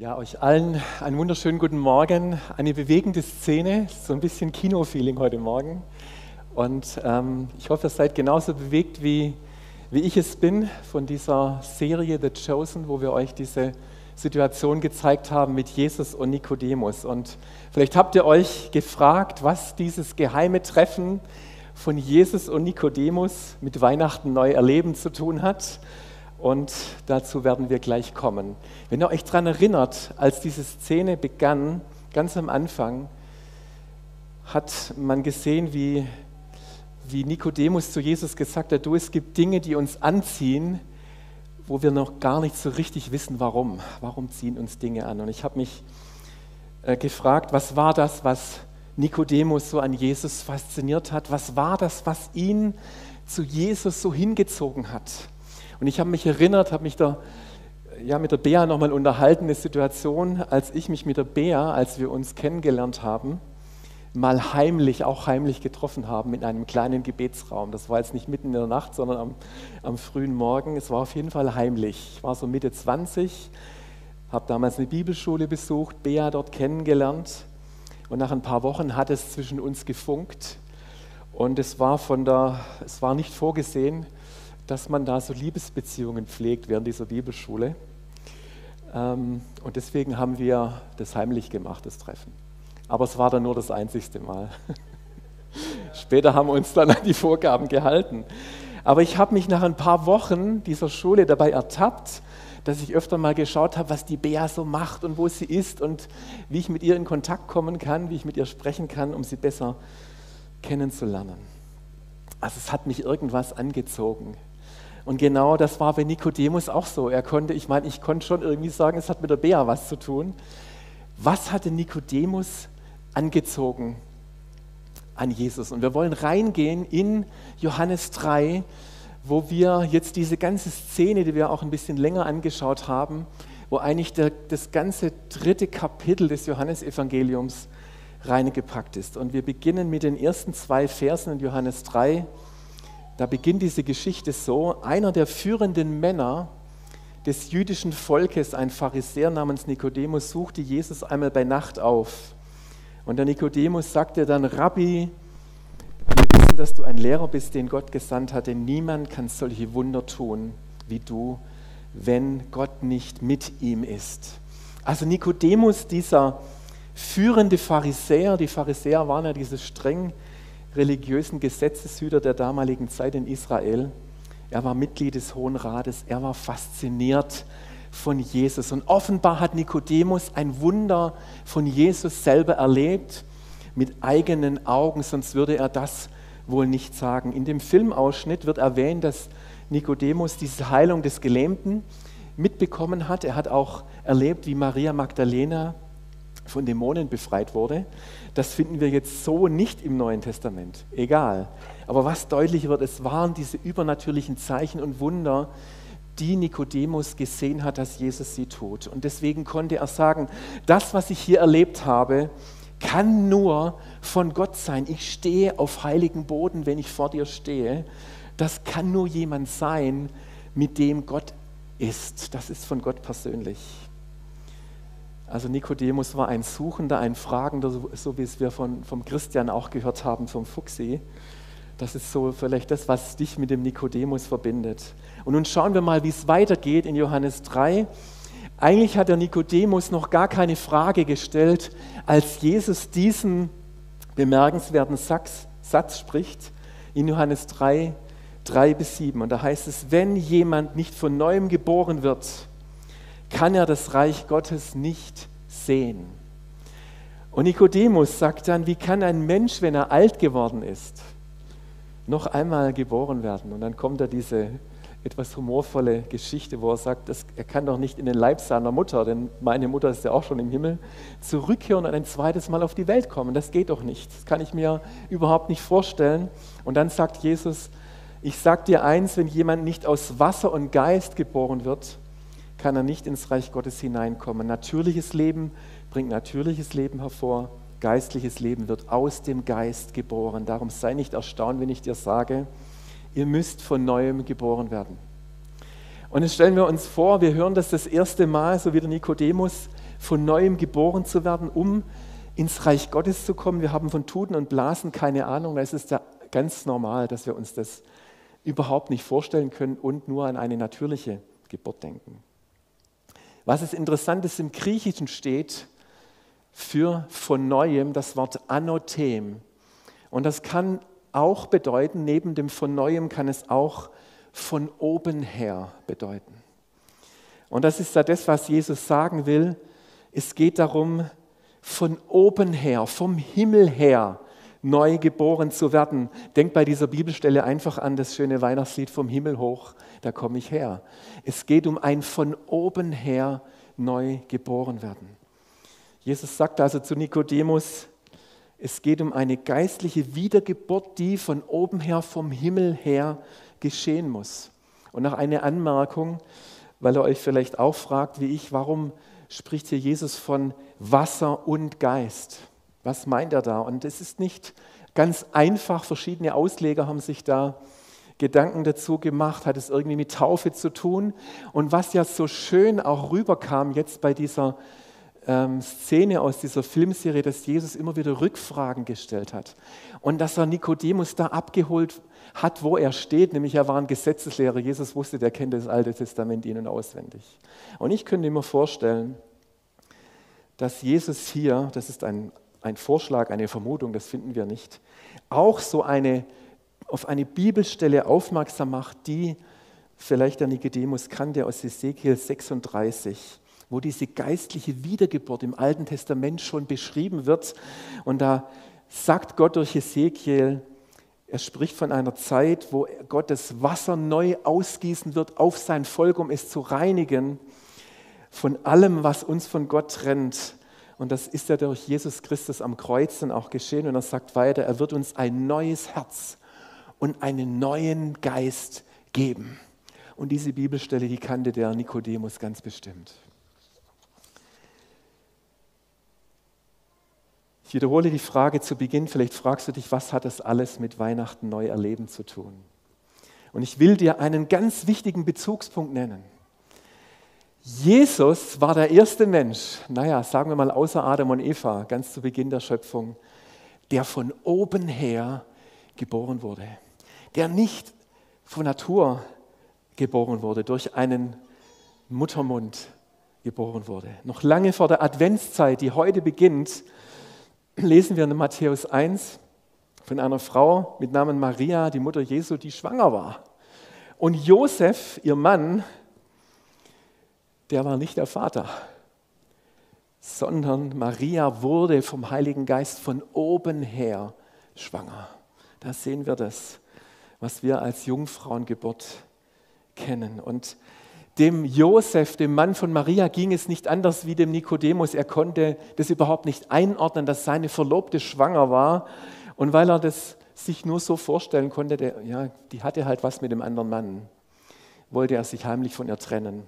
Ja, euch allen einen wunderschönen guten Morgen. Eine bewegende Szene, so ein bisschen Kino-Feeling heute Morgen. Und ähm, ich hoffe, ihr seid genauso bewegt, wie, wie ich es bin von dieser Serie The Chosen, wo wir euch diese Situation gezeigt haben mit Jesus und Nikodemus. Und vielleicht habt ihr euch gefragt, was dieses geheime Treffen von Jesus und Nikodemus mit Weihnachten neu erleben zu tun hat und dazu werden wir gleich kommen. Wenn ihr euch daran erinnert, als diese Szene begann, ganz am Anfang, hat man gesehen, wie, wie Nikodemus zu Jesus gesagt hat, du, es gibt Dinge, die uns anziehen, wo wir noch gar nicht so richtig wissen, warum. Warum ziehen uns Dinge an? Und ich habe mich äh, gefragt, was war das, was Nikodemus so an Jesus fasziniert hat? Was war das, was ihn zu Jesus so hingezogen hat? Und ich habe mich erinnert, habe mich da ja, mit der Bea nochmal unterhalten, eine Situation, als ich mich mit der Bea, als wir uns kennengelernt haben, mal heimlich, auch heimlich getroffen haben in einem kleinen Gebetsraum. Das war jetzt nicht mitten in der Nacht, sondern am, am frühen Morgen. Es war auf jeden Fall heimlich. Ich war so Mitte 20, habe damals eine Bibelschule besucht, Bea dort kennengelernt. Und nach ein paar Wochen hat es zwischen uns gefunkt. Und es war, von der, es war nicht vorgesehen, dass man da so Liebesbeziehungen pflegt während dieser Bibelschule. Ähm, und deswegen haben wir das heimlich gemacht, das Treffen. Aber es war dann nur das einzigste Mal. Später haben wir uns dann an die Vorgaben gehalten. Aber ich habe mich nach ein paar Wochen dieser Schule dabei ertappt, dass ich öfter mal geschaut habe, was die Bea so macht und wo sie ist und wie ich mit ihr in Kontakt kommen kann, wie ich mit ihr sprechen kann, um sie besser kennenzulernen. Also es hat mich irgendwas angezogen. Und genau das war bei Nikodemus auch so. Er konnte, ich meine, ich konnte schon irgendwie sagen, es hat mit der Bea was zu tun. Was hatte Nikodemus angezogen an Jesus? Und wir wollen reingehen in Johannes 3, wo wir jetzt diese ganze Szene, die wir auch ein bisschen länger angeschaut haben, wo eigentlich der, das ganze dritte Kapitel des Johannesevangeliums reingepackt ist. Und wir beginnen mit den ersten zwei Versen in Johannes 3 da beginnt diese Geschichte so, einer der führenden Männer des jüdischen Volkes, ein Pharisäer namens Nikodemus, suchte Jesus einmal bei Nacht auf. Und der Nikodemus sagte dann, Rabbi, wir wissen, dass du ein Lehrer bist, den Gott gesandt hat, denn niemand kann solche Wunder tun wie du, wenn Gott nicht mit ihm ist. Also Nikodemus, dieser führende Pharisäer, die Pharisäer waren ja diese streng religiösen Gesetzeshüter der damaligen Zeit in Israel. Er war Mitglied des Hohen Rates, er war fasziniert von Jesus. Und offenbar hat Nikodemus ein Wunder von Jesus selber erlebt, mit eigenen Augen, sonst würde er das wohl nicht sagen. In dem Filmausschnitt wird erwähnt, dass Nikodemus diese Heilung des Gelähmten mitbekommen hat. Er hat auch erlebt, wie Maria Magdalena von Dämonen befreit wurde. Das finden wir jetzt so nicht im Neuen Testament. Egal. Aber was deutlich wird, es waren diese übernatürlichen Zeichen und Wunder, die Nikodemus gesehen hat, dass Jesus sie tut. Und deswegen konnte er sagen, das, was ich hier erlebt habe, kann nur von Gott sein. Ich stehe auf heiligen Boden, wenn ich vor dir stehe. Das kann nur jemand sein, mit dem Gott ist. Das ist von Gott persönlich. Also Nikodemus war ein Suchender, ein Fragender, so wie es wir von, vom Christian auch gehört haben, vom Fuchsi. Das ist so vielleicht das, was dich mit dem Nikodemus verbindet. Und nun schauen wir mal, wie es weitergeht in Johannes 3. Eigentlich hat der Nikodemus noch gar keine Frage gestellt, als Jesus diesen bemerkenswerten Satz, Satz spricht in Johannes 3, 3 bis 7. Und da heißt es, wenn jemand nicht von neuem geboren wird, kann er das Reich Gottes nicht sehen. Und Nikodemus sagt dann, wie kann ein Mensch, wenn er alt geworden ist, noch einmal geboren werden? Und dann kommt da diese etwas humorvolle Geschichte, wo er sagt, das, er kann doch nicht in den Leib seiner Mutter, denn meine Mutter ist ja auch schon im Himmel, zurückkehren und ein zweites Mal auf die Welt kommen. Das geht doch nicht. Das kann ich mir überhaupt nicht vorstellen. Und dann sagt Jesus, ich sage dir eins, wenn jemand nicht aus Wasser und Geist geboren wird, kann er nicht ins Reich Gottes hineinkommen. Natürliches Leben bringt natürliches Leben hervor, geistliches Leben wird aus dem Geist geboren. Darum sei nicht erstaunt, wenn ich dir sage, ihr müsst von neuem geboren werden. Und jetzt stellen wir uns vor, wir hören das das erste Mal, so wie der Nikodemus von neuem geboren zu werden, um ins Reich Gottes zu kommen. Wir haben von Tuten und Blasen keine Ahnung. Es ist ja ganz normal, dass wir uns das überhaupt nicht vorstellen können und nur an eine natürliche Geburt denken. Was es interessant ist, im Griechischen steht für von neuem das Wort anothem. Und das kann auch bedeuten, neben dem von neuem kann es auch von oben her bedeuten. Und das ist ja das, was Jesus sagen will. Es geht darum, von oben her, vom Himmel her neu geboren zu werden. Denkt bei dieser Bibelstelle einfach an das schöne Weihnachtslied vom Himmel hoch, da komme ich her. Es geht um ein von oben her neu geboren werden. Jesus sagt also zu Nikodemus, es geht um eine geistliche Wiedergeburt, die von oben her, vom Himmel her geschehen muss. Und noch eine Anmerkung, weil er euch vielleicht auch fragt, wie ich, warum spricht hier Jesus von Wasser und Geist? Was meint er da? Und es ist nicht ganz einfach. Verschiedene Ausleger haben sich da Gedanken dazu gemacht, hat es irgendwie mit Taufe zu tun. Und was ja so schön auch rüberkam jetzt bei dieser ähm, Szene aus dieser Filmserie, dass Jesus immer wieder Rückfragen gestellt hat. Und dass er Nikodemus da abgeholt hat, wo er steht, nämlich er war ein Gesetzeslehrer. Jesus wusste, der kennt das Alte Testament ihnen auswendig. Und ich könnte mir vorstellen, dass Jesus hier, das ist ein ein Vorschlag, eine Vermutung, das finden wir nicht, auch so eine, auf eine Bibelstelle aufmerksam macht, die vielleicht der Nikodemus kannte aus Ezekiel 36, wo diese geistliche Wiedergeburt im Alten Testament schon beschrieben wird. Und da sagt Gott durch Ezekiel, er spricht von einer Zeit, wo Gott das Wasser neu ausgießen wird auf sein Volk, um es zu reinigen von allem, was uns von Gott trennt. Und das ist ja durch Jesus Christus am Kreuz dann auch geschehen. Und er sagt weiter, er wird uns ein neues Herz und einen neuen Geist geben. Und diese Bibelstelle, die kannte der Nikodemus ganz bestimmt. Ich wiederhole die Frage zu Beginn. Vielleicht fragst du dich, was hat das alles mit Weihnachten neu erleben zu tun? Und ich will dir einen ganz wichtigen Bezugspunkt nennen. Jesus war der erste Mensch, naja, sagen wir mal außer Adam und Eva, ganz zu Beginn der Schöpfung, der von oben her geboren wurde, der nicht von Natur geboren wurde, durch einen Muttermund geboren wurde. Noch lange vor der Adventszeit, die heute beginnt, lesen wir in Matthäus 1 von einer Frau mit Namen Maria, die Mutter Jesu, die schwanger war. Und Josef, ihr Mann, der war nicht der Vater, sondern Maria wurde vom Heiligen Geist von oben her schwanger. Da sehen wir das, was wir als Jungfrauengeburt kennen. Und dem Josef, dem Mann von Maria, ging es nicht anders wie dem Nikodemus. Er konnte das überhaupt nicht einordnen, dass seine Verlobte schwanger war. Und weil er das sich nur so vorstellen konnte, der, ja, die hatte halt was mit dem anderen Mann, wollte er sich heimlich von ihr trennen.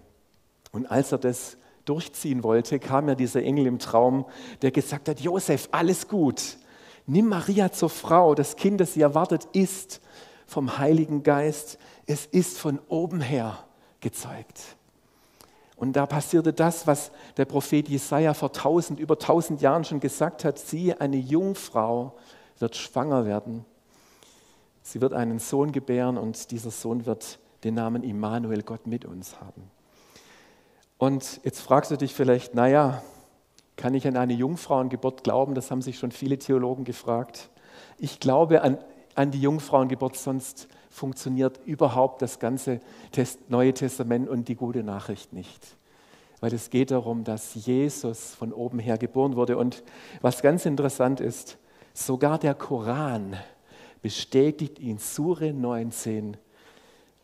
Und als er das durchziehen wollte, kam ja dieser Engel im Traum, der gesagt hat, Josef, alles gut, nimm Maria zur Frau, das Kind, das sie erwartet, ist vom Heiligen Geist, es ist von oben her gezeugt. Und da passierte das, was der Prophet Jesaja vor tausend, über tausend Jahren schon gesagt hat: Siehe, eine Jungfrau wird schwanger werden. Sie wird einen Sohn gebären und dieser Sohn wird den Namen Immanuel, Gott mit uns haben. Und jetzt fragst du dich vielleicht, naja, kann ich an eine Jungfrauengeburt glauben? Das haben sich schon viele Theologen gefragt. Ich glaube an, an die Jungfrauengeburt, sonst funktioniert überhaupt das ganze Test, Neue Testament und die gute Nachricht nicht. Weil es geht darum, dass Jesus von oben her geboren wurde. Und was ganz interessant ist, sogar der Koran bestätigt in Sure 19,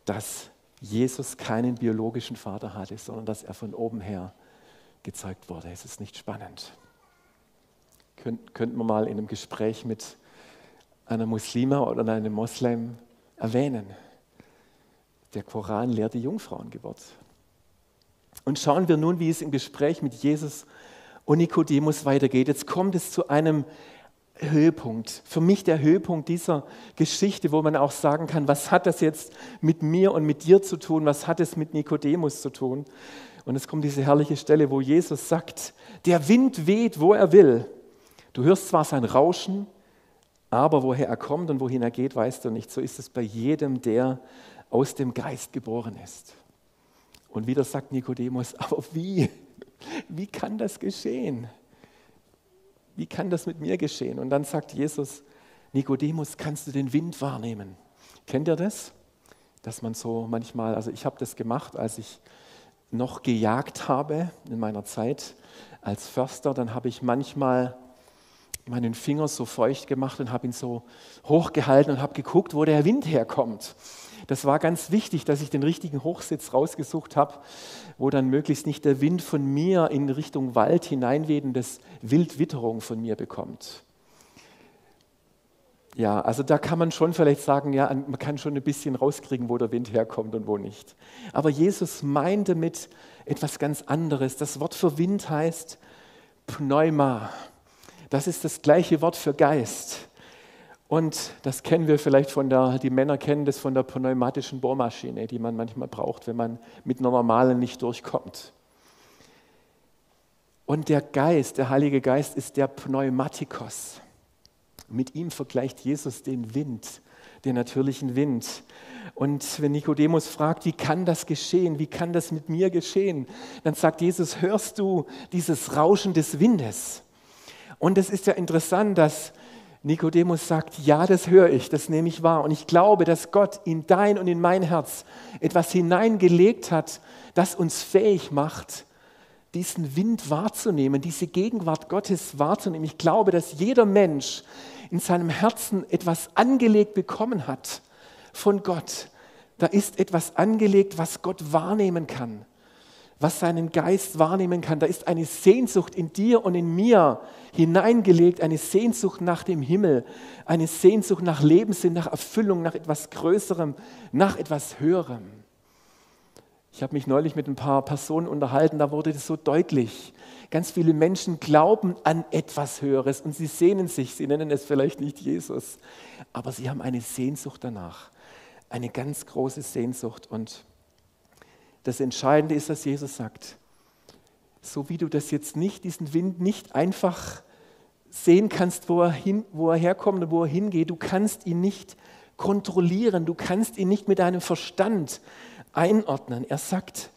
dass Jesus keinen biologischen Vater hatte, sondern dass er von oben her gezeugt wurde. Es ist nicht spannend. Könnt, könnten wir mal in einem Gespräch mit einer Muslima oder einem Moslem erwähnen. Der Koran lehrt die Jungfrauengeburt. Und schauen wir nun, wie es im Gespräch mit Jesus und Nikodemus weitergeht. Jetzt kommt es zu einem Höhepunkt, für mich der Höhepunkt dieser Geschichte, wo man auch sagen kann, was hat das jetzt mit mir und mit dir zu tun, was hat es mit Nikodemus zu tun? Und es kommt diese herrliche Stelle, wo Jesus sagt, Der Wind weht, wo er will. Du hörst zwar sein Rauschen, aber woher er kommt und wohin er geht, weißt du nicht. So ist es bei jedem, der aus dem Geist geboren ist. Und wieder sagt Nikodemus, aber wie? Wie kann das geschehen? Wie kann das mit mir geschehen? Und dann sagt Jesus, Nikodemus, kannst du den Wind wahrnehmen? Kennt ihr das? Dass man so manchmal, also ich habe das gemacht, als ich noch gejagt habe in meiner Zeit als Förster, dann habe ich manchmal meinen Finger so feucht gemacht und habe ihn so hochgehalten und habe geguckt, wo der Wind herkommt. Das war ganz wichtig, dass ich den richtigen Hochsitz rausgesucht habe, wo dann möglichst nicht der Wind von mir in Richtung Wald hineinweht und das Wildwitterung von mir bekommt. Ja, also da kann man schon vielleicht sagen, ja, man kann schon ein bisschen rauskriegen, wo der Wind herkommt und wo nicht. Aber Jesus meint damit etwas ganz anderes. Das Wort für Wind heißt Pneuma. Das ist das gleiche Wort für Geist. Und das kennen wir vielleicht von der, die Männer kennen das von der pneumatischen Bohrmaschine, die man manchmal braucht, wenn man mit einer normalen nicht durchkommt. Und der Geist, der Heilige Geist ist der Pneumatikos. Mit ihm vergleicht Jesus den Wind, den natürlichen Wind. Und wenn Nikodemus fragt, wie kann das geschehen, wie kann das mit mir geschehen, dann sagt Jesus, hörst du dieses Rauschen des Windes? Und es ist ja interessant, dass Nikodemus sagt, ja, das höre ich, das nehme ich wahr. Und ich glaube, dass Gott in dein und in mein Herz etwas hineingelegt hat, das uns fähig macht, diesen Wind wahrzunehmen, diese Gegenwart Gottes wahrzunehmen. Ich glaube, dass jeder Mensch in seinem Herzen etwas angelegt bekommen hat von Gott. Da ist etwas angelegt, was Gott wahrnehmen kann was seinen Geist wahrnehmen kann. Da ist eine Sehnsucht in dir und in mir hineingelegt, eine Sehnsucht nach dem Himmel, eine Sehnsucht nach Lebenssinn, nach Erfüllung, nach etwas Größerem, nach etwas Höherem. Ich habe mich neulich mit ein paar Personen unterhalten, da wurde das so deutlich. Ganz viele Menschen glauben an etwas Höheres und sie sehnen sich, sie nennen es vielleicht nicht Jesus, aber sie haben eine Sehnsucht danach, eine ganz große Sehnsucht und das Entscheidende ist, dass Jesus sagt, so wie du das jetzt nicht, diesen Wind nicht einfach sehen kannst, wo er, hin, wo er herkommt und wo er hingeht, du kannst ihn nicht kontrollieren, du kannst ihn nicht mit deinem Verstand einordnen. Er sagt,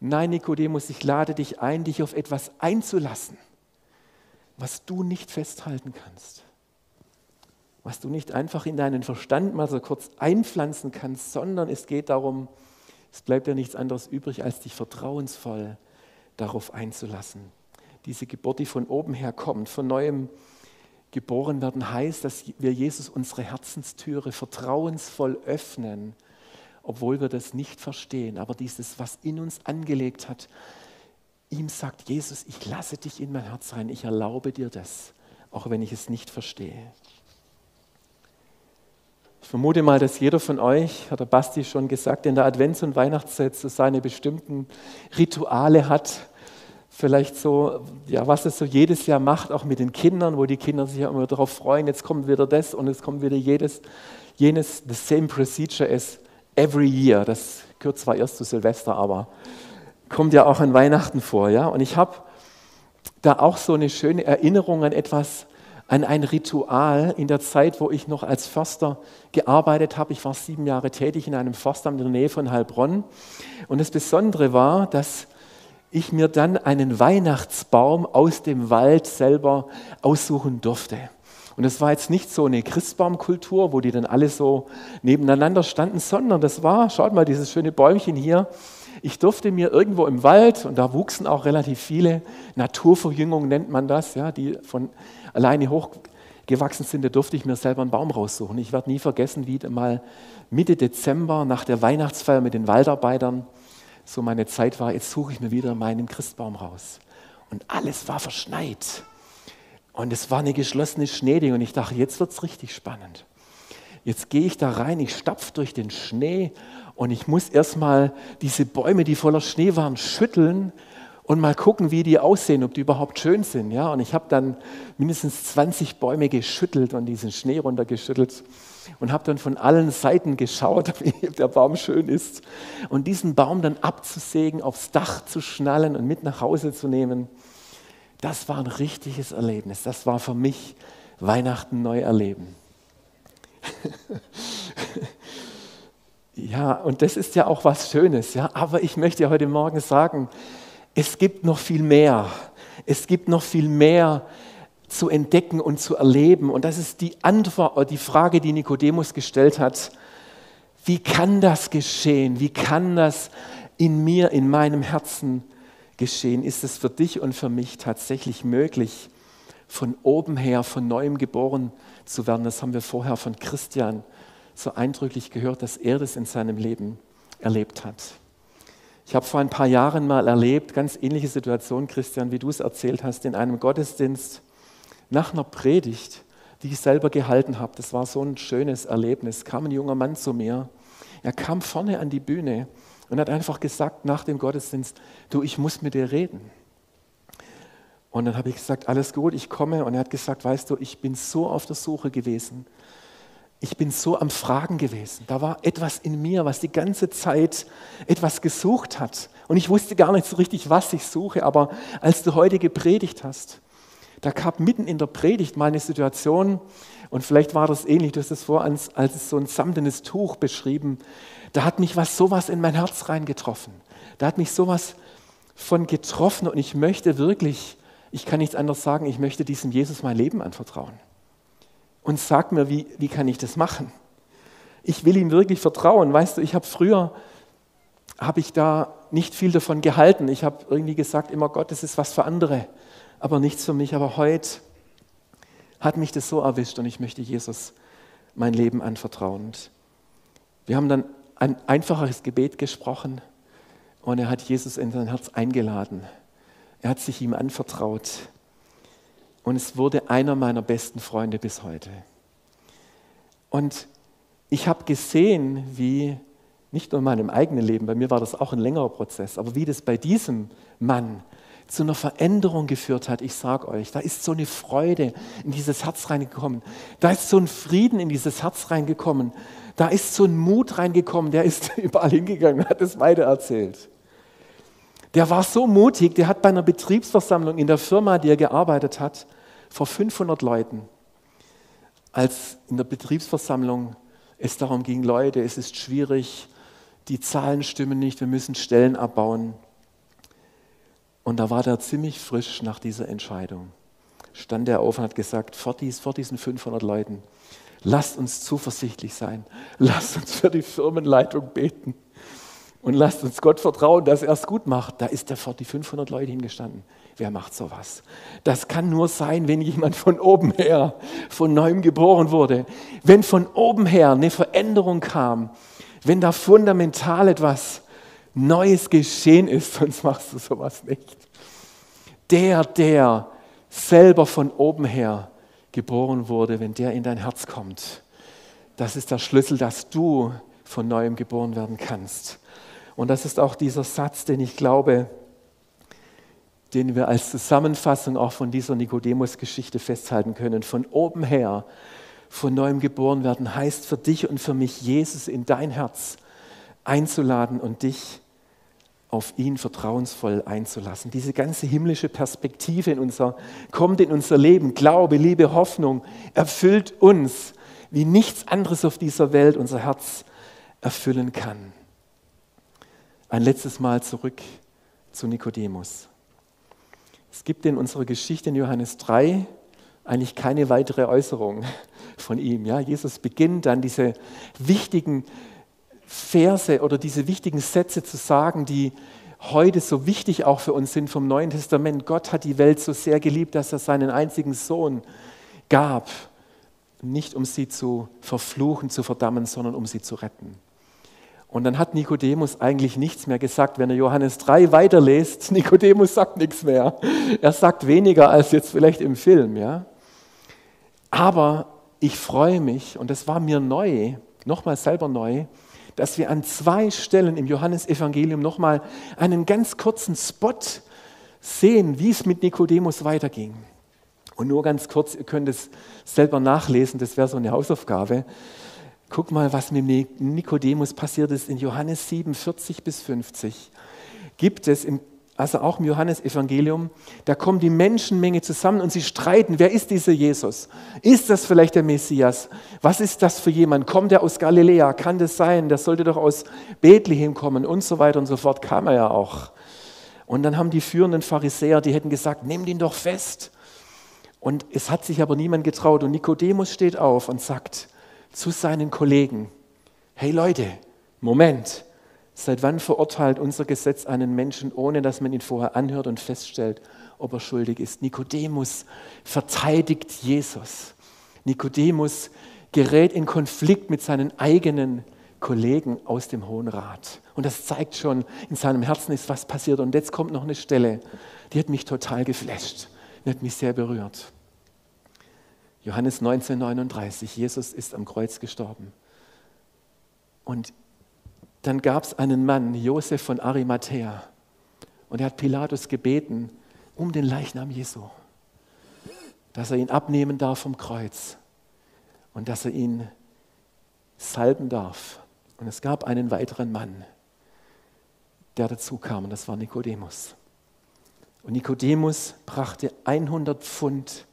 nein Nikodemus, ich lade dich ein, dich auf etwas einzulassen, was du nicht festhalten kannst, was du nicht einfach in deinen Verstand mal so kurz einpflanzen kannst, sondern es geht darum, es bleibt ja nichts anderes übrig, als dich vertrauensvoll darauf einzulassen. Diese Geburt, die von oben her kommt, von neuem geboren werden, heißt, dass wir Jesus unsere Herzenstüre vertrauensvoll öffnen, obwohl wir das nicht verstehen. Aber dieses, was in uns angelegt hat, ihm sagt Jesus, ich lasse dich in mein Herz rein, ich erlaube dir das, auch wenn ich es nicht verstehe. Ich vermute mal, dass jeder von euch, hat der Basti schon gesagt, in der Advents- und Weihnachtszeit so seine bestimmten Rituale hat. Vielleicht so, ja, was es so jedes Jahr macht, auch mit den Kindern, wo die Kinder sich ja immer darauf freuen, jetzt kommt wieder das und es kommt wieder jedes, jenes, the same procedure as every year. Das gehört zwar erst zu Silvester, aber kommt ja auch an Weihnachten vor, ja. Und ich habe da auch so eine schöne Erinnerung an etwas, an ein Ritual in der Zeit, wo ich noch als Förster gearbeitet habe. Ich war sieben Jahre tätig in einem Forstamt in der Nähe von Heilbronn. Und das Besondere war, dass ich mir dann einen Weihnachtsbaum aus dem Wald selber aussuchen durfte. Und das war jetzt nicht so eine Christbaumkultur, wo die dann alle so nebeneinander standen, sondern das war, schaut mal, dieses schöne Bäumchen hier. Ich durfte mir irgendwo im Wald, und da wuchsen auch relativ viele, Naturverjüngung nennt man das, ja, die von alleine hochgewachsen sind, da durfte ich mir selber einen Baum raussuchen. Ich werde nie vergessen, wie mal Mitte Dezember nach der Weihnachtsfeier mit den Waldarbeitern so meine Zeit war, jetzt suche ich mir wieder meinen Christbaum raus. Und alles war verschneit. Und es war eine geschlossene Schneeding und ich dachte, jetzt wird es richtig spannend. Jetzt gehe ich da rein, ich stapfe durch den Schnee und ich muss erstmal diese Bäume, die voller Schnee waren, schütteln, und mal gucken, wie die aussehen, ob die überhaupt schön sind. Ja? Und ich habe dann mindestens 20 Bäume geschüttelt und diesen Schnee runtergeschüttelt und habe dann von allen Seiten geschaut, wie der Baum schön ist. Und diesen Baum dann abzusägen, aufs Dach zu schnallen und mit nach Hause zu nehmen, Das war ein richtiges Erlebnis. Das war für mich Weihnachten neu erleben. ja, und das ist ja auch was Schönes. Ja? Aber ich möchte ja heute Morgen sagen, es gibt noch viel mehr. Es gibt noch viel mehr zu entdecken und zu erleben. Und das ist die Antwort, die Frage, die Nikodemus gestellt hat. Wie kann das geschehen? Wie kann das in mir, in meinem Herzen geschehen? Ist es für dich und für mich tatsächlich möglich, von oben her, von neuem geboren zu werden? Das haben wir vorher von Christian so eindrücklich gehört, dass er das in seinem Leben erlebt hat. Ich habe vor ein paar Jahren mal erlebt, ganz ähnliche Situation, Christian, wie du es erzählt hast, in einem Gottesdienst nach einer Predigt, die ich selber gehalten habe. Das war so ein schönes Erlebnis. Kam ein junger Mann zu mir. Er kam vorne an die Bühne und hat einfach gesagt nach dem Gottesdienst, du, ich muss mit dir reden. Und dann habe ich gesagt, alles gut, ich komme. Und er hat gesagt, weißt du, ich bin so auf der Suche gewesen. Ich bin so am Fragen gewesen. Da war etwas in mir, was die ganze Zeit etwas gesucht hat. Und ich wusste gar nicht so richtig, was ich suche. Aber als du heute gepredigt hast, da kam mitten in der Predigt mal eine Situation, und vielleicht war das ähnlich, du hast es vor als, als so ein samtenes Tuch beschrieben. Da hat mich was sowas in mein Herz reingetroffen. Da hat mich sowas von getroffen und ich möchte wirklich, ich kann nichts anderes sagen, ich möchte diesem Jesus mein Leben anvertrauen. Und sag mir, wie, wie kann ich das machen? Ich will ihm wirklich vertrauen. Weißt du, ich habe früher, habe ich da nicht viel davon gehalten. Ich habe irgendwie gesagt, immer Gott, das ist was für andere aber nichts für mich. Aber heute hat mich das so erwischt und ich möchte Jesus mein Leben anvertrauen. wir haben dann ein einfaches Gebet gesprochen und er hat Jesus in sein Herz eingeladen. Er hat sich ihm anvertraut und es wurde einer meiner besten Freunde bis heute. Und ich habe gesehen, wie, nicht nur in meinem eigenen Leben, bei mir war das auch ein längerer Prozess, aber wie das bei diesem Mann zu einer Veränderung geführt hat. Ich sage euch, da ist so eine Freude in dieses Herz reingekommen. Da ist so ein Frieden in dieses Herz reingekommen. Da ist so ein Mut reingekommen. Der ist überall hingegangen und hat es weitererzählt. Der war so mutig, der hat bei einer Betriebsversammlung in der Firma, die er gearbeitet hat, vor 500 Leuten, als in der Betriebsversammlung es darum ging, Leute, es ist schwierig, die Zahlen stimmen nicht, wir müssen Stellen abbauen. Und da war der ziemlich frisch nach dieser Entscheidung. Stand er auf und hat gesagt, vor, dies, vor diesen 500 Leuten, lasst uns zuversichtlich sein, lasst uns für die Firmenleitung beten und lasst uns Gott vertrauen, dass er es gut macht. Da ist vor die 500 Leute hingestanden. Wer macht sowas? Das kann nur sein, wenn jemand von oben her von neuem geboren wurde. Wenn von oben her eine Veränderung kam, wenn da fundamental etwas Neues geschehen ist, sonst machst du sowas nicht. Der, der selber von oben her geboren wurde, wenn der in dein Herz kommt, das ist der Schlüssel, dass du von neuem geboren werden kannst. Und das ist auch dieser Satz, den ich glaube, den wir als Zusammenfassung auch von dieser Nikodemus-Geschichte festhalten können. Von oben her, von neuem geboren werden, heißt für dich und für mich, Jesus in dein Herz einzuladen und dich auf ihn vertrauensvoll einzulassen. Diese ganze himmlische Perspektive in unser, kommt in unser Leben. Glaube, Liebe, Hoffnung erfüllt uns, wie nichts anderes auf dieser Welt unser Herz erfüllen kann. Ein letztes Mal zurück zu Nikodemus. Es gibt in unserer Geschichte in Johannes 3 eigentlich keine weitere Äußerung von ihm. Ja, Jesus beginnt dann diese wichtigen Verse oder diese wichtigen Sätze zu sagen, die heute so wichtig auch für uns sind vom Neuen Testament. Gott hat die Welt so sehr geliebt, dass er seinen einzigen Sohn gab, nicht um sie zu verfluchen, zu verdammen, sondern um sie zu retten. Und dann hat Nikodemus eigentlich nichts mehr gesagt. Wenn er Johannes 3 weiterlässt, Nikodemus sagt nichts mehr. Er sagt weniger als jetzt vielleicht im Film. Ja? Aber ich freue mich, und das war mir neu, nochmal selber neu, dass wir an zwei Stellen im Johannesevangelium nochmal einen ganz kurzen Spot sehen, wie es mit Nikodemus weiterging. Und nur ganz kurz, ihr könnt es selber nachlesen, das wäre so eine Hausaufgabe. Guck mal, was mit Nikodemus passiert ist in Johannes 7, 40 bis 50. Gibt es im also auch im Johannesevangelium, da kommt die Menschenmenge zusammen und sie streiten, wer ist dieser Jesus? Ist das vielleicht der Messias? Was ist das für jemand? Kommt er aus Galiläa? Kann das sein? Der sollte doch aus Bethlehem kommen und so weiter und so fort. Kam er ja auch. Und dann haben die führenden Pharisäer, die hätten gesagt, nehmt ihn doch fest. Und es hat sich aber niemand getraut. Und Nikodemus steht auf und sagt zu seinen Kollegen, hey Leute, Moment, Seit wann verurteilt unser Gesetz einen Menschen, ohne dass man ihn vorher anhört und feststellt, ob er schuldig ist? Nikodemus verteidigt Jesus. Nikodemus gerät in Konflikt mit seinen eigenen Kollegen aus dem Hohen Rat. Und das zeigt schon, in seinem Herzen ist was passiert. Und jetzt kommt noch eine Stelle, die hat mich total geflasht, die hat mich sehr berührt. Johannes 1939, Jesus ist am Kreuz gestorben. Und dann gab es einen Mann, Josef von Arimathea, und er hat Pilatus gebeten um den Leichnam Jesu, dass er ihn abnehmen darf vom Kreuz und dass er ihn salben darf. Und es gab einen weiteren Mann, der dazu kam, und das war Nikodemus. Und Nikodemus brachte 100 Pfund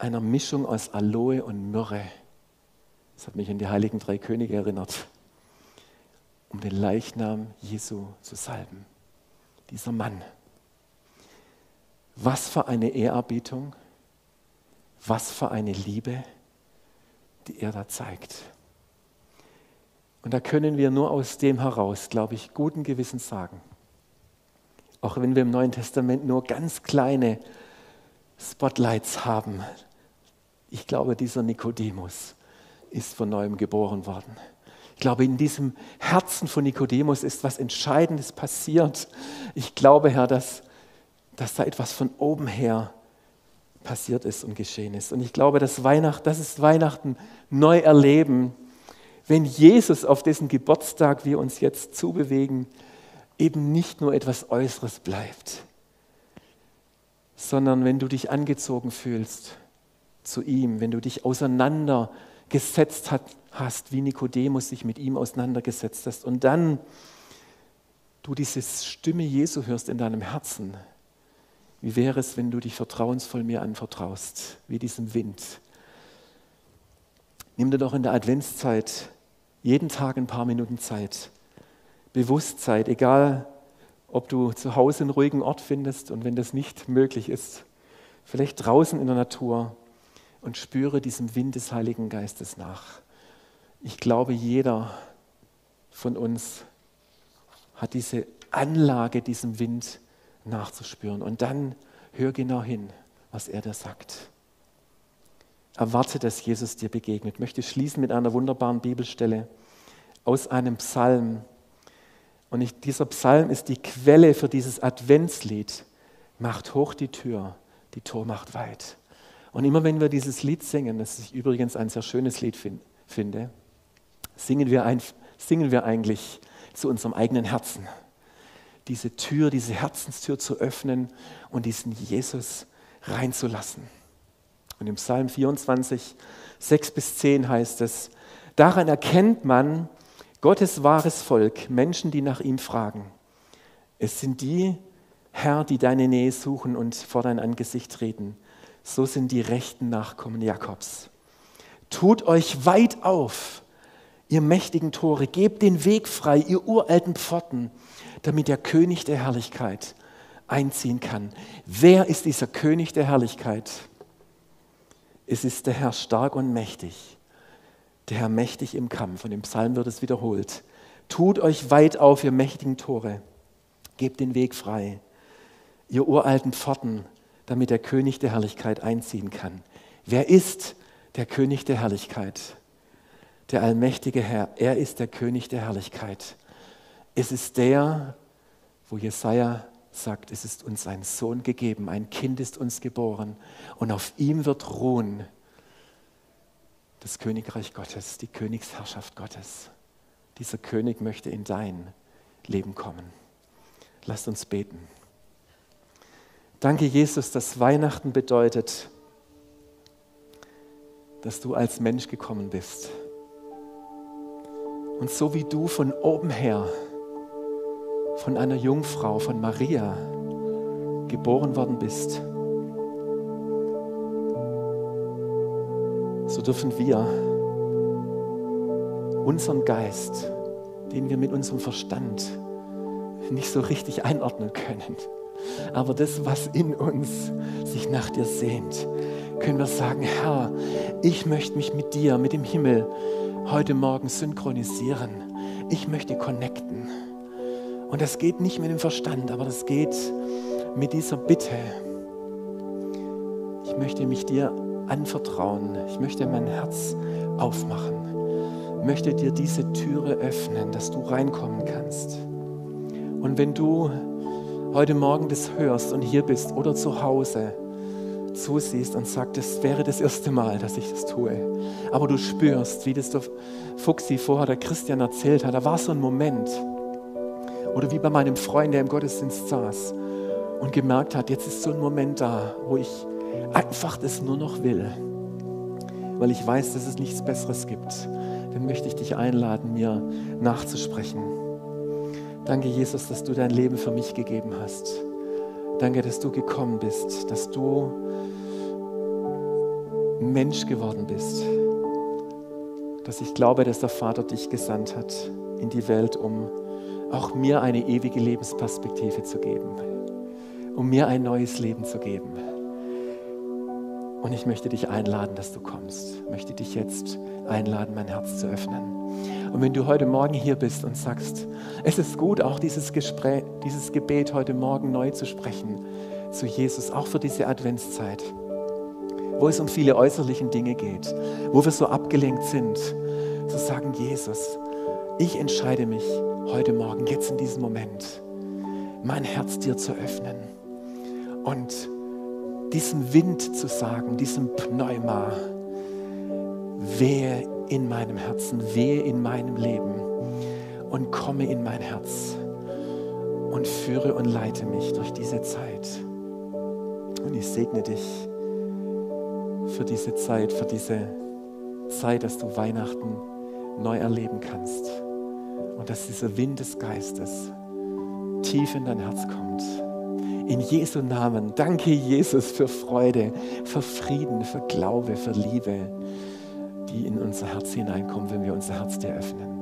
einer Mischung aus Aloe und Myrrhe. Das hat mich an die heiligen drei Könige erinnert um den Leichnam Jesu zu salben. Dieser Mann. Was für eine Ehrerbietung, was für eine Liebe, die er da zeigt. Und da können wir nur aus dem heraus, glaube ich, guten Gewissens sagen, auch wenn wir im Neuen Testament nur ganz kleine Spotlights haben, ich glaube, dieser Nikodemus ist von neuem geboren worden. Ich glaube, in diesem Herzen von Nikodemus ist was Entscheidendes passiert. Ich glaube, Herr, dass, dass da etwas von oben her passiert ist und geschehen ist. Und ich glaube, dass Weihnachten, das ist Weihnachten neu erleben, wenn Jesus auf dessen Geburtstag wir uns jetzt zubewegen, eben nicht nur etwas Äußeres bleibt, sondern wenn du dich angezogen fühlst zu ihm, wenn du dich auseinandergesetzt hast hast, wie Nikodemus sich mit ihm auseinandergesetzt hast und dann du diese Stimme Jesu hörst in deinem Herzen, wie wäre es, wenn du dich vertrauensvoll mir anvertraust, wie diesem Wind? Nimm dir doch in der Adventszeit jeden Tag ein paar Minuten Zeit, Bewusstsein, egal ob du zu Hause einen ruhigen Ort findest und wenn das nicht möglich ist, vielleicht draußen in der Natur und spüre diesem Wind des Heiligen Geistes nach. Ich glaube, jeder von uns hat diese Anlage, diesem Wind nachzuspüren. Und dann hör genau hin, was er da sagt. Erwarte, dass Jesus dir begegnet. Ich möchte schließen mit einer wunderbaren Bibelstelle aus einem Psalm. Und ich, dieser Psalm ist die Quelle für dieses Adventslied. Macht hoch die Tür, die Tor macht weit. Und immer wenn wir dieses Lied singen, das ich übrigens ein sehr schönes Lied find, finde, singen wir, ein, singen wir eigentlich zu unserem eigenen Herzen. Diese Tür, diese Herzenstür zu öffnen und diesen Jesus reinzulassen. Und im Psalm 24, 6 bis 10 heißt es, daran erkennt man Gottes wahres Volk, Menschen, die nach ihm fragen. Es sind die, Herr, die deine Nähe suchen und vor dein Angesicht treten. So sind die rechten Nachkommen Jakobs. Tut euch weit auf, ihr mächtigen Tore, gebt den Weg frei, ihr uralten Pforten, damit der König der Herrlichkeit einziehen kann. Wer ist dieser König der Herrlichkeit? Es ist der Herr stark und mächtig, der Herr mächtig im Kampf. Und im Psalm wird es wiederholt. Tut euch weit auf, ihr mächtigen Tore, gebt den Weg frei, ihr uralten Pforten, damit der König der Herrlichkeit einziehen kann. Wer ist der König der Herrlichkeit? der allmächtige Herr. Er ist der König der Herrlichkeit. Es ist der, wo Jesaja sagt, es ist uns ein Sohn gegeben, ein Kind ist uns geboren und auf ihm wird ruhen das Königreich Gottes, die Königsherrschaft Gottes. Dieser König möchte in dein Leben kommen. Lasst uns beten. Danke, Jesus, dass Weihnachten bedeutet, dass du als Mensch gekommen bist. Und so wie du von oben her von einer Jungfrau, von Maria, geboren worden bist, so dürfen wir unseren Geist, den wir mit unserem Verstand nicht so richtig einordnen können, aber das, was in uns sich nach dir sehnt, können wir sagen, Herr, ich möchte mich mit dir, mit dem Himmel heute Morgen synchronisieren. Ich möchte connecten. Und das geht nicht mit dem Verstand, aber das geht mit dieser Bitte. Ich möchte mich dir anvertrauen. Ich möchte mein Herz aufmachen. Ich möchte dir diese Türe öffnen, dass du reinkommen kannst. Und wenn du heute Morgen das hörst und hier bist oder zu Hause, zusiehst und sagst, es wäre das erste Mal, dass ich das tue. Aber du spürst, wie das der Fuchsi vorher der Christian erzählt hat, da war so ein Moment. Oder wie bei meinem Freund, der im Gottesdienst saß und gemerkt hat, jetzt ist so ein Moment da, wo ich einfach das nur noch will, weil ich weiß, dass es nichts Besseres gibt. Dann möchte ich dich einladen, mir nachzusprechen. Danke, Jesus, dass du dein Leben für mich gegeben hast. Danke, dass du gekommen bist, dass du Mensch geworden bist. Dass ich glaube, dass der Vater dich gesandt hat in die Welt, um auch mir eine ewige Lebensperspektive zu geben, um mir ein neues Leben zu geben. Und ich möchte dich einladen, dass du kommst. Ich möchte dich jetzt einladen, mein Herz zu öffnen. Und wenn du heute Morgen hier bist und sagst, es ist gut, auch dieses, Gespräch, dieses Gebet heute Morgen neu zu sprechen zu Jesus, auch für diese Adventszeit, wo es um viele äußerliche Dinge geht, wo wir so abgelenkt sind, zu sagen, Jesus, ich entscheide mich heute Morgen, jetzt in diesem Moment, mein Herz dir zu öffnen und diesem Wind zu sagen, diesem Pneuma, wehe in meinem Herzen, wehe in meinem Leben und komme in mein Herz und führe und leite mich durch diese Zeit. Und ich segne dich für diese Zeit, für diese Zeit, dass du Weihnachten neu erleben kannst und dass dieser Wind des Geistes tief in dein Herz kommt. In Jesu Namen, danke Jesus für Freude, für Frieden, für Glaube, für Liebe, die in unser Herz hineinkommen, wenn wir unser Herz dir öffnen.